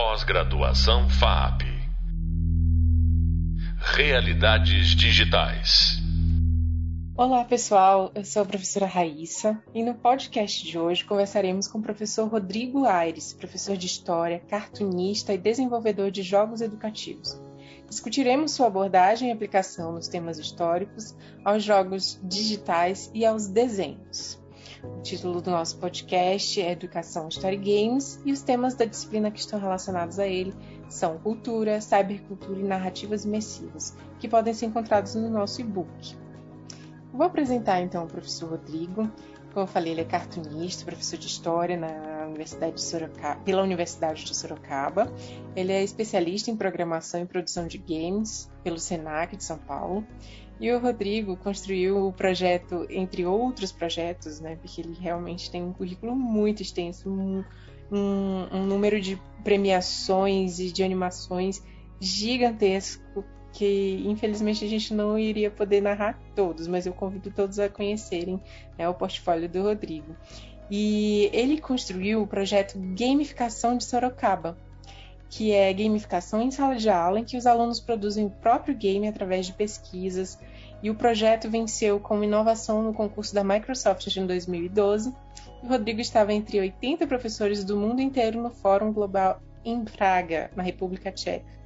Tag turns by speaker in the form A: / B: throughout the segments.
A: Pós-graduação FAP. Realidades digitais.
B: Olá pessoal, eu sou a professora Raíssa e no podcast de hoje conversaremos com o professor Rodrigo Aires, professor de História, cartunista e desenvolvedor de jogos educativos. Discutiremos sua abordagem e aplicação nos temas históricos, aos jogos digitais e aos desenhos. O título do nosso podcast é Educação, e Games e os temas da disciplina que estão relacionados a ele são cultura, cybercultura e narrativas imersivas, que podem ser encontrados no nosso e-book. Vou apresentar então o professor Rodrigo. Como eu falei, ele é cartunista, professor de História na Universidade de Sorocaba, pela Universidade de Sorocaba. Ele é especialista em programação e produção de games pelo SENAC de São Paulo. E o Rodrigo construiu o projeto, entre outros projetos, né, porque ele realmente tem um currículo muito extenso, um, um, um número de premiações e de animações gigantesco que infelizmente a gente não iria poder narrar todos, mas eu convido todos a conhecerem né, o portfólio do Rodrigo. E ele construiu o projeto Gamificação de Sorocaba, que é gamificação em sala de aula, em que os alunos produzem o próprio game através de pesquisas. E o projeto venceu como inovação no concurso da Microsoft em 2012. O Rodrigo estava entre 80 professores do mundo inteiro no Fórum Global em Praga, na República Tcheca.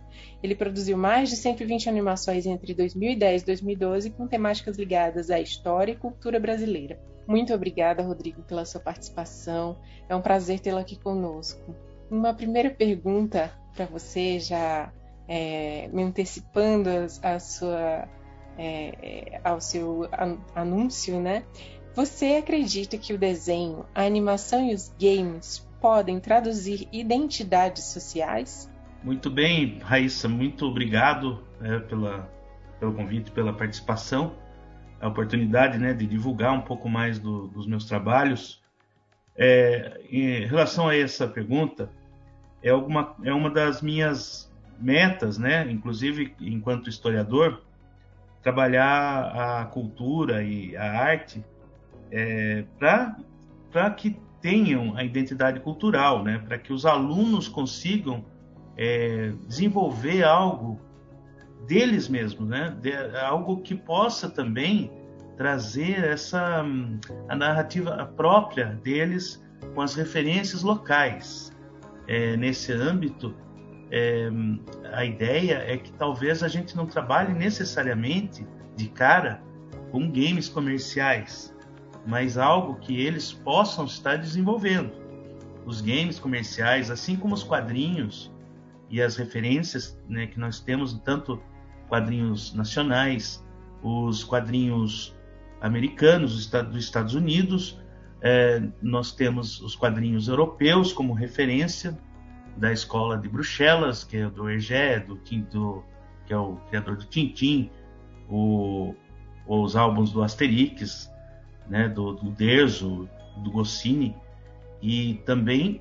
B: Ele produziu mais de 120 animações entre 2010 e 2012 com temáticas ligadas à história e cultura brasileira. Muito obrigada, Rodrigo, pela sua participação. É um prazer tê-lo aqui conosco. Uma primeira pergunta para você, já é, me antecipando a, a sua, é, ao seu anúncio, né? Você acredita que o desenho, a animação e os games podem traduzir identidades sociais?
C: Muito bem, Raíssa, muito obrigado é, pela, pelo convite, pela participação, a oportunidade né, de divulgar um pouco mais do, dos meus trabalhos. É, em relação a essa pergunta, é, alguma, é uma das minhas metas, né? Inclusive, enquanto historiador, trabalhar a cultura e a arte é, para que tenham a identidade cultural, né? Para que os alunos consigam é, desenvolver algo deles mesmos, né? De, algo que possa também trazer essa a narrativa própria deles com as referências locais é, nesse âmbito, é, a ideia é que talvez a gente não trabalhe necessariamente de cara com games comerciais, mas algo que eles possam estar desenvolvendo. Os games comerciais, assim como os quadrinhos e as referências né, que nós temos, tanto quadrinhos nacionais, os quadrinhos americanos dos Estados Unidos, é, nós temos os quadrinhos europeus como referência da escola de Bruxelas, que é do Hergé, do, do, que é o criador do Tintin, o, os álbuns do Asterix, né, do, do Derzo, do Goscinny, e também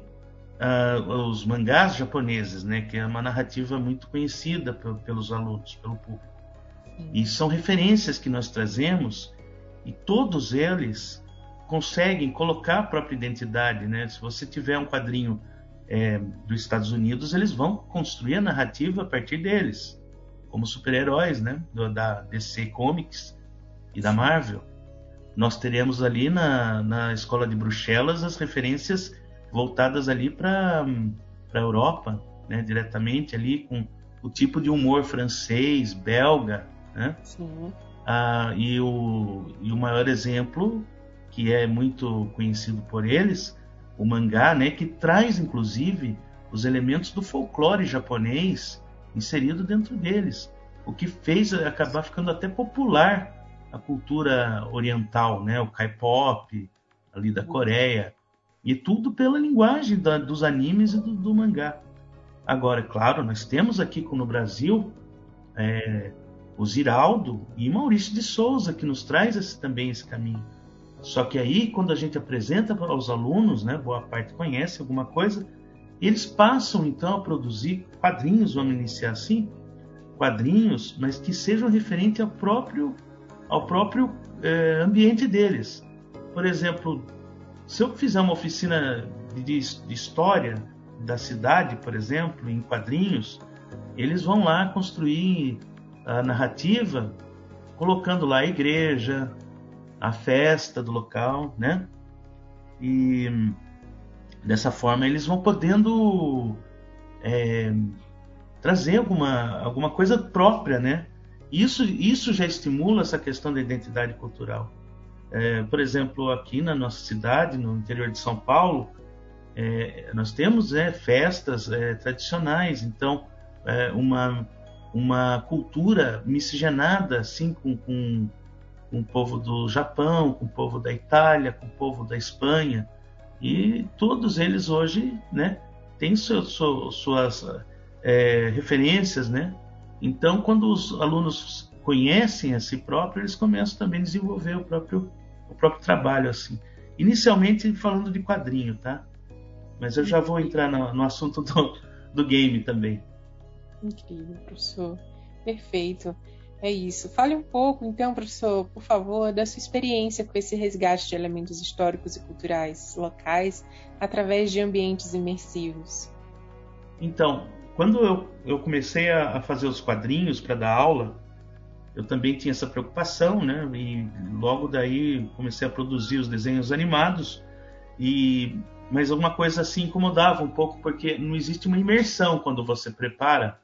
C: uh, os mangás japoneses, né, que é uma narrativa muito conhecida pelos alunos, pelo público. E são referências que nós trazemos e todos eles conseguem colocar a própria identidade, né? Se você tiver um quadrinho é, dos Estados Unidos, eles vão construir a narrativa a partir deles, como super-heróis, né? Do, da DC Comics e da Marvel. Nós teremos ali na, na escola de Bruxelas as referências voltadas ali para a Europa, né? Diretamente ali com o tipo de humor francês, belga, né? Sim. Ah, e, o, e o maior exemplo que é muito conhecido por eles, o mangá, né, que traz inclusive os elementos do folclore japonês inserido dentro deles, o que fez acabar ficando até popular a cultura oriental, né, o K-pop ali da Coreia, e tudo pela linguagem da, dos animes e do, do, mangá. Agora, claro, nós temos aqui no Brasil é, o Ziraldo e Maurício de Souza que nos traz esse, também esse caminho. Só que aí, quando a gente apresenta para os alunos, né, boa parte conhece alguma coisa, eles passam então a produzir quadrinhos, vamos iniciar assim, quadrinhos, mas que sejam referentes ao próprio, ao próprio é, ambiente deles. Por exemplo, se eu fizer uma oficina de, história da cidade, por exemplo, em quadrinhos, eles vão lá construir a narrativa colocando lá a igreja, a festa do local, né? E dessa forma eles vão podendo é, trazer alguma, alguma coisa própria, né? Isso, isso já estimula essa questão da identidade cultural. É, por exemplo, aqui na nossa cidade, no interior de São Paulo, é, nós temos é, festas tradicionais, então é, uma, uma cultura miscigenada assim com, com, com, o povo do Japão, com o povo da Itália, com o povo da Espanha, e todos eles hoje né, têm suas é, referências, né? Então, quando os alunos conhecem a si próprios, eles começam também a desenvolver o próprio, o próprio trabalho, assim. Inicialmente falando de quadrinho, tá? Mas eu já vou entrar no, no assunto do, do game também.
B: Incrível, professor. Perfeito. É isso. Fale um pouco, então, professor, por favor, da sua experiência com esse resgate de elementos históricos e culturais locais através de ambientes imersivos.
C: Então, quando eu, eu comecei a, a fazer os quadrinhos para dar aula, eu também tinha essa preocupação, né? E logo daí comecei a produzir os desenhos animados e mas alguma coisa assim incomodava um pouco porque não existe uma imersão quando você prepara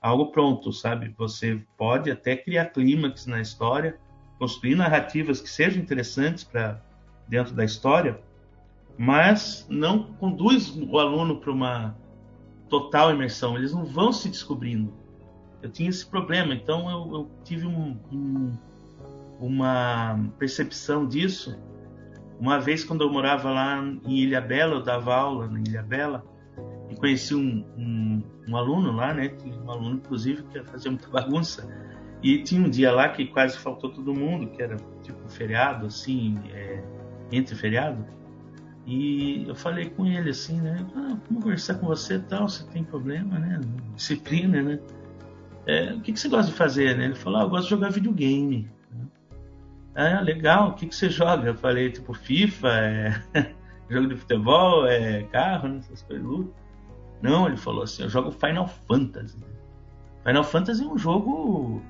C: algo pronto, sabe? Você pode até criar clímax na história, construir narrativas que sejam interessantes para dentro da história, mas não conduz o aluno para uma total imersão. Eles não vão se descobrindo. Eu tinha esse problema, então eu, eu tive um, um, uma percepção disso. Uma vez, quando eu morava lá em Ilha Bela, eu dava aula na Ilha Bela e conheci um, um, um aluno lá, né? Tinha um aluno, inclusive, que fazia muita bagunça. E tinha um dia lá que quase faltou todo mundo, que era tipo feriado, assim, é, entre feriado. E eu falei com ele assim, né? Ah, conversar com você tal, você tem problema, né? Disciplina, né? É, o que, que você gosta de fazer, né? Ele falou, ah, eu gosto de jogar videogame. Ah, legal, o que, que você joga? Eu falei, tipo, FIFA, é... jogo de futebol, é carro, né? essas coisas. Não, ele falou assim, eu jogo Final Fantasy. Final Fantasy é um jogo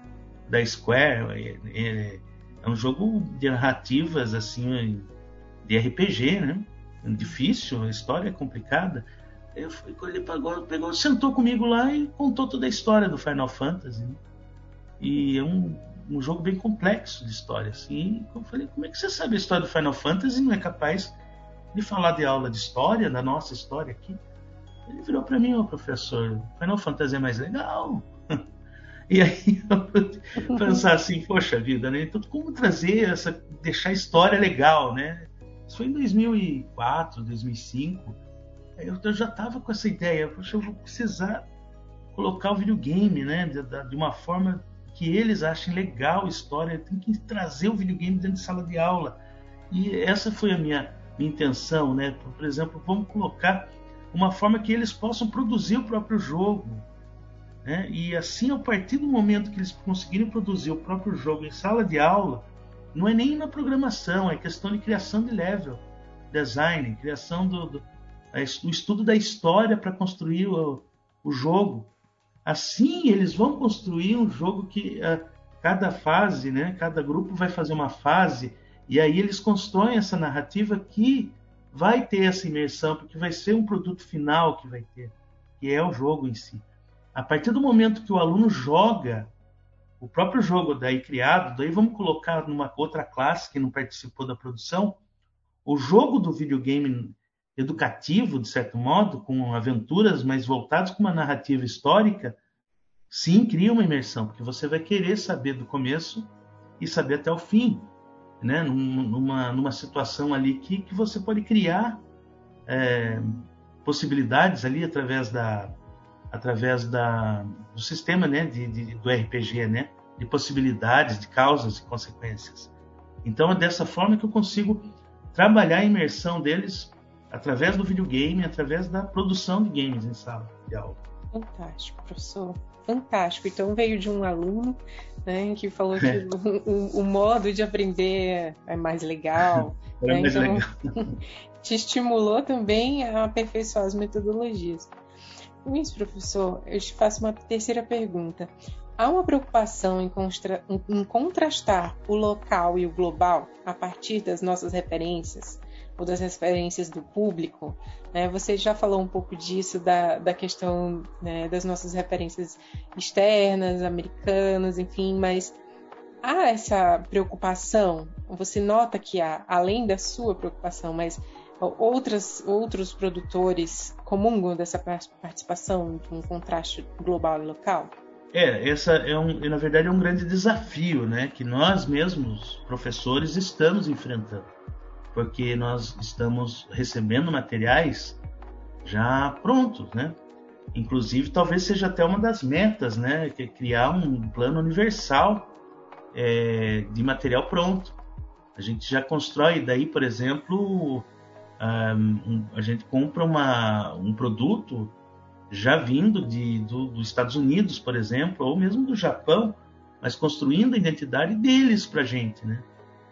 C: da Square, é, é, é um jogo de narrativas, assim, de RPG, né? difícil, a história é complicada. Eu fui, ele pegou, pegou, sentou comigo lá e contou toda a história do Final Fantasy. Né? E é um, um jogo bem complexo de história. Assim. eu falei, como é que você sabe a história do Final Fantasy não é capaz de falar de aula de história, da nossa história aqui? Ele virou para mim, oh, professor, Final Fantasy é mais legal. E aí eu pensar assim, poxa vida, né? Então como trazer essa, deixar a história legal, né? Isso foi em 2004, 2005. Eu, eu já estava com essa ideia, poxa, eu vou precisar colocar o videogame, né, de, de, uma forma que eles achem legal a história. Tem que trazer o videogame dentro de sala de aula. E essa foi a minha, minha intenção, né? Por, exemplo, vamos colocar uma forma que eles possam produzir o próprio jogo. Né? E assim, a partir do momento que eles conseguirem produzir o próprio jogo em sala de aula, não é nem na programação, é questão de criação de level, design, criação do, do o estudo da história para construir o, o, jogo. Assim, eles vão construir um jogo que cada fase, né, cada grupo vai fazer uma fase e aí eles constroem essa narrativa que vai ter essa imersão, porque vai ser um produto final que vai ter, que é o jogo em si. A partir do momento que o aluno joga o próprio jogo daí criado, daí vamos colocar numa outra classe que não participou da produção, o jogo do videogame educativo, de certo modo, com aventuras mais voltadas com uma narrativa histórica, sim, cria uma imersão, porque você vai querer saber do começo e saber até o fim, né? numa, numa situação ali que, que você pode criar é, possibilidades ali através da, através da, do sistema né, de, de, do RPG, né, de possibilidades, de causas e consequências. Então é dessa forma que eu consigo trabalhar a imersão deles através do videogame, através da produção de games em sala de aula.
B: Fantástico, professor. Fantástico. Então veio de um aluno né, que falou que é. o, o, o, modo de aprender é mais legal. É né? mais então, legal. te estimulou também a aperfeiçoar as metodologias. Com isso, professor, eu te faço uma terceira pergunta. Há uma preocupação em, em, contrastar o local e o global a partir das nossas referências ou das referências do público? Né? Você já falou um pouco disso, da, da questão né, das nossas referências externas, americanas, enfim, mas há essa preocupação? Você nota que há, além da sua preocupação, mas outras, outros produtores comungam dessa participação de um contraste global e local?
C: É, essa é um, na verdade é um grande desafio, né, que nós mesmos professores estamos enfrentando, porque nós estamos recebendo materiais já prontos, né? Inclusive, talvez seja até uma das metas, né, que é criar um plano universal é, de material pronto. A gente já constrói daí, por exemplo, um, a gente compra uma, um produto já vindo de, do, dos Estados Unidos, por exemplo, ou mesmo do Japão, mas construindo a identidade deles para a gente, né?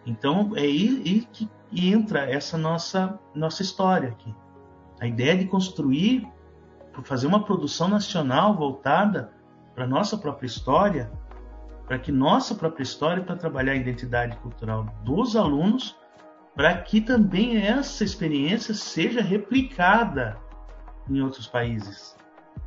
C: Então é aí, que entra essa nossa nossa história aqui. A ideia de construir, fazer uma produção nacional voltada para nossa própria história, para que nossa própria história para trabalhar a identidade cultural dos alunos para que também essa experiência seja replicada em outros países.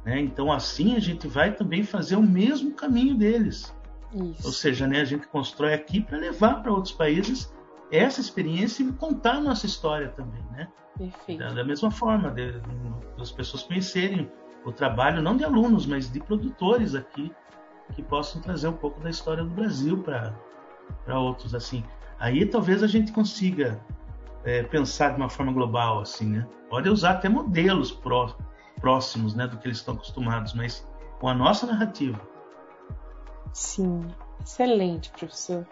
C: Né? Então, assim, a gente vai também fazer o mesmo caminho deles. Isso. Ou seja, né, a gente constrói aqui para levar para outros países essa experiência e contar a nossa história também. Né? Perfeito. Da, da mesma forma, de, de, as pessoas conhecerem o trabalho, não de alunos, mas de produtores aqui, que possam trazer um pouco da história do Brasil para outros. assim Aí talvez a gente consiga é, pensar de uma forma global, assim, né? Pode usar até modelos pró próximos, né, do que eles estão acostumados, mas com a nossa narrativa.
B: Sim, excelente, professor.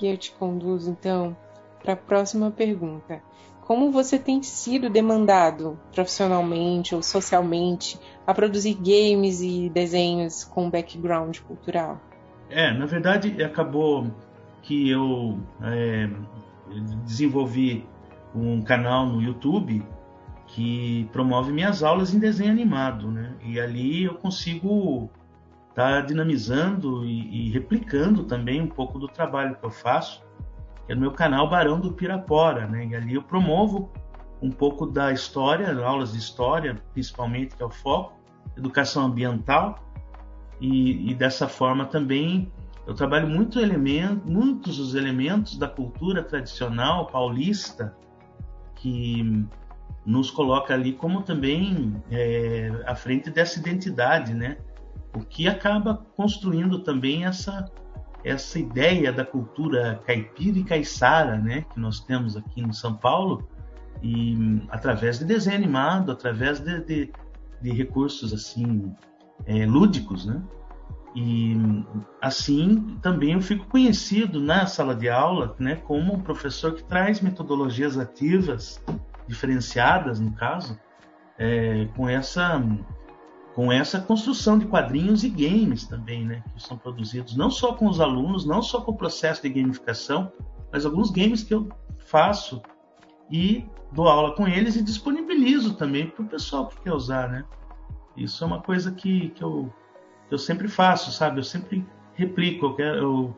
B: E eu te conduzo então para a próxima pergunta. Como você tem sido demandado profissionalmente ou socialmente a produzir games e desenhos com background cultural?
C: É, na verdade, acabou que eu é, desenvolvi um canal no YouTube que promove minhas aulas em desenho animado, né? E ali eu consigo estar tá dinamizando e, e, replicando também um pouco do trabalho que eu faço, que é no meu canal Barão do Pirapora, né? E ali eu promovo um pouco da história, aulas de história, principalmente que é o foco, educação ambiental, e, e dessa forma também eu trabalho muito elemento, muitos dos elementos da cultura tradicional paulista que nos coloca ali como também é, à frente dessa identidade, né? O que acaba construindo também essa essa ideia da cultura caipira e caiçara, né? Que nós temos aqui em São Paulo e através de desenho animado, através de, de, de recursos assim é, lúdicos, né? E assim também eu fico conhecido na sala de aula né, como um professor que traz metodologias ativas, diferenciadas no caso, é, com, essa, com essa construção de quadrinhos e games também, né, que são produzidos não só com os alunos, não só com o processo de gamificação, mas alguns games que eu faço e dou aula com eles e disponibilizo também para o pessoal que quer usar. Né? Isso é uma coisa que, que eu eu sempre faço, sabe? Eu sempre replico, eu, quero, eu,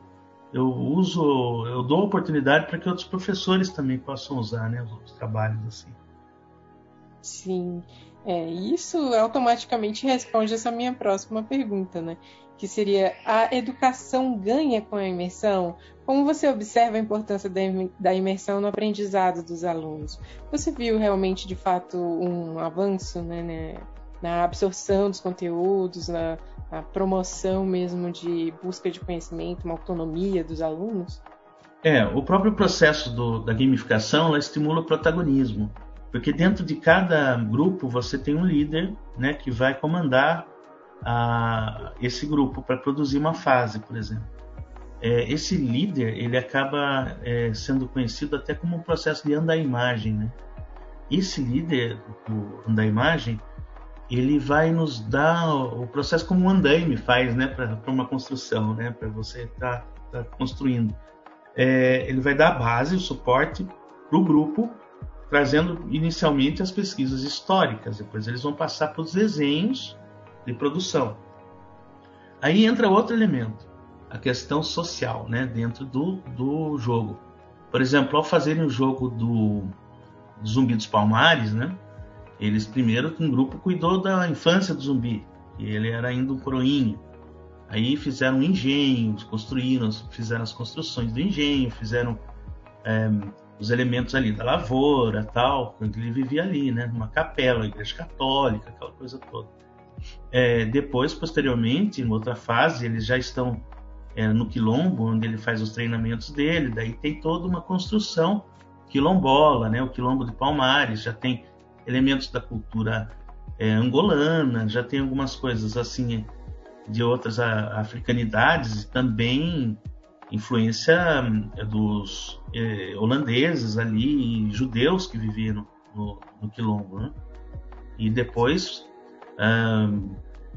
C: eu uso, eu dou oportunidade para que outros professores também possam usar, né? Os outros trabalhos assim.
B: Sim, é, isso automaticamente responde essa minha próxima pergunta, né? Que seria: a educação ganha com a imersão? Como você observa a importância da imersão no aprendizado dos alunos? Você viu realmente, de fato, um avanço né, né na absorção dos conteúdos, na, a promoção mesmo de busca de conhecimento, uma autonomia dos alunos?
C: É, o próprio processo do, da gamificação ela estimula o protagonismo, porque dentro de cada grupo você tem um líder, né, que vai comandar a, esse grupo para produzir uma fase, por exemplo. É, esse líder ele acaba é, sendo conhecido até como um processo de andar-imagem, né? Esse líder do andar-imagem ele vai nos dar o processo como um andaime faz, né, para uma construção, né, para você estar tá, tá construindo. É, ele vai dar a base, o suporte para o grupo, trazendo inicialmente as pesquisas históricas. Depois eles vão passar para os desenhos de produção. Aí entra outro elemento, a questão social, né, dentro do, do jogo. Por exemplo, ao fazerem o jogo do, Zumbi dos Palmares, né, eles primeiro, um grupo cuidou da infância do zumbi, e ele era ainda um coroinha. Aí fizeram um engenho, construíram, fizeram as construções do engenho, fizeram é, os elementos ali da lavoura, tal, quando ele vivia ali, né, numa capela, igreja católica, aquela coisa toda. É, depois, posteriormente, em outra fase, eles já estão é, no quilombo, onde ele faz os treinamentos dele. Daí tem toda uma construção quilombola, né? O quilombo de Palmares já tem elementos da cultura é, angolana, já tem algumas coisas assim de outras africanidades e também influência é, dos é, holandeses ali, judeus que viviam no, no quilombo, né? E depois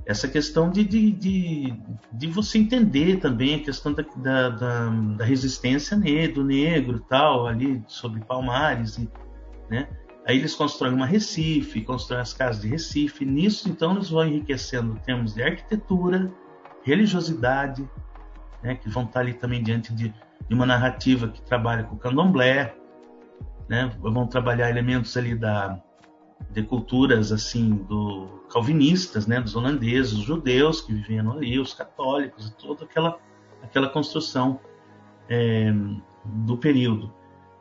C: essa questão de, de, de, de, você entender também a questão da, da, da, da resistência do negro tal, ali sobre Palmares, e, né? Aí eles constroem uma Recife, constroem as casas de Recife. Nisso, então, eles vão enriquecendo termos de arquitetura, religiosidade, né, que vão estar ali também diante de, de uma narrativa que trabalha com o candomblé, né, vão trabalhar elementos ali da, de culturas assim do calvinistas, né, dos holandeses, os judeus que viviam ali, os católicos, e toda aquela aquela construção é, do período.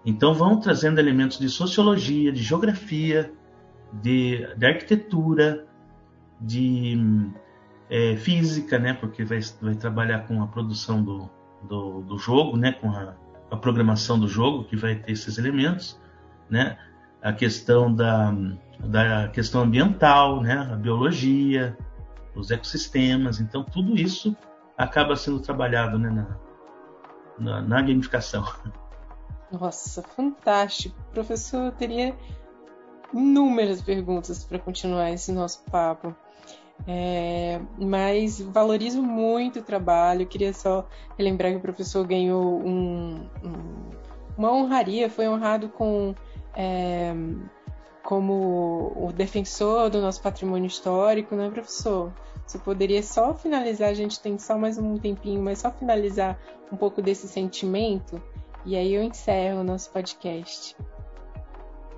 C: Então vão trazendo elementos de sociologia, de geografia, de, de arquitetura, de é, física, né, porque vai, vai trabalhar com a produção do, do, do jogo, né, com a, a programação do jogo que vai ter esses elementos, né, a questão da, da questão ambiental, né, a biologia, os ecossistemas. Então, tudo isso acaba sendo trabalhado né, na, na, na gamificação.
B: Nossa, fantástico. Professor, eu teria inúmeras perguntas para continuar esse nosso papo. É, mas valorizo muito o trabalho. Queria só relembrar que o professor ganhou um, um, uma honraria, foi honrado com é, como o defensor do nosso patrimônio histórico, né, professor? Você poderia só finalizar, a gente tem só mais um tempinho, mas só finalizar um pouco desse sentimento, e aí eu encerro o nosso podcast.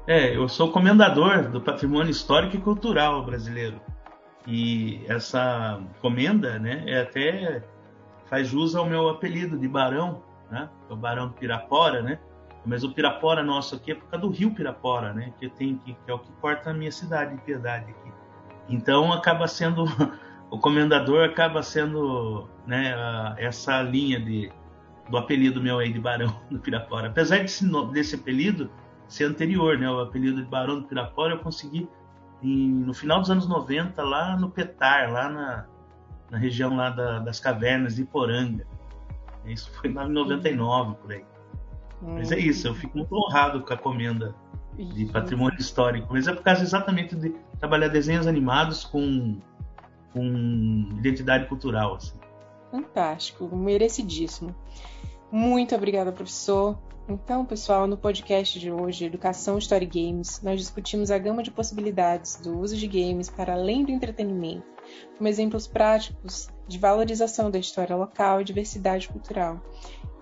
C: É, eu sou comendador do patrimônio histórico e cultural brasileiro. E essa comenda, né, é até faz jus ao meu apelido de Barão, né? O Barão do Pirapora, né? Mas o Pirapora nosso aqui é por causa do rio Pirapora, né? Que tem que, que é o que corta a minha cidade de Piedade aqui. Então acaba sendo o comendador acaba sendo né, essa linha de, do apelido meu aí de Barão do Pirapora. Apesar desse, desse apelido ser anterior, né? O apelido de Barão do Pirapora eu consegui em, no final dos anos 90 lá no Petar, lá na, na região lá da, das cavernas de Poranga. Isso foi lá em 99 por aí. Mas é isso, eu fico muito honrado com a comenda de patrimônio histórico. Mas é por causa exatamente de trabalhar desenhos animados com, com identidade cultural. Assim.
B: Fantástico, merecidíssimo. Muito obrigada, professor. Então, pessoal, no podcast de hoje, Educação Story Games, nós discutimos a gama de possibilidades do uso de games para além do entretenimento, como exemplos práticos de valorização da história local e diversidade cultural.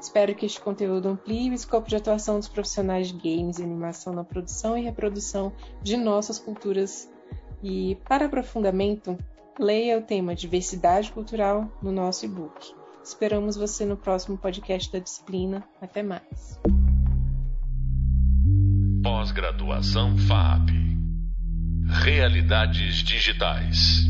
B: Espero que este conteúdo amplie o escopo de atuação dos profissionais de games e animação na produção e reprodução de nossas culturas. E, para aprofundamento, leia o tema Diversidade Cultural no nosso e-book. Esperamos você no próximo podcast da disciplina. Até mais.
A: Pós-graduação FAP Realidades Digitais.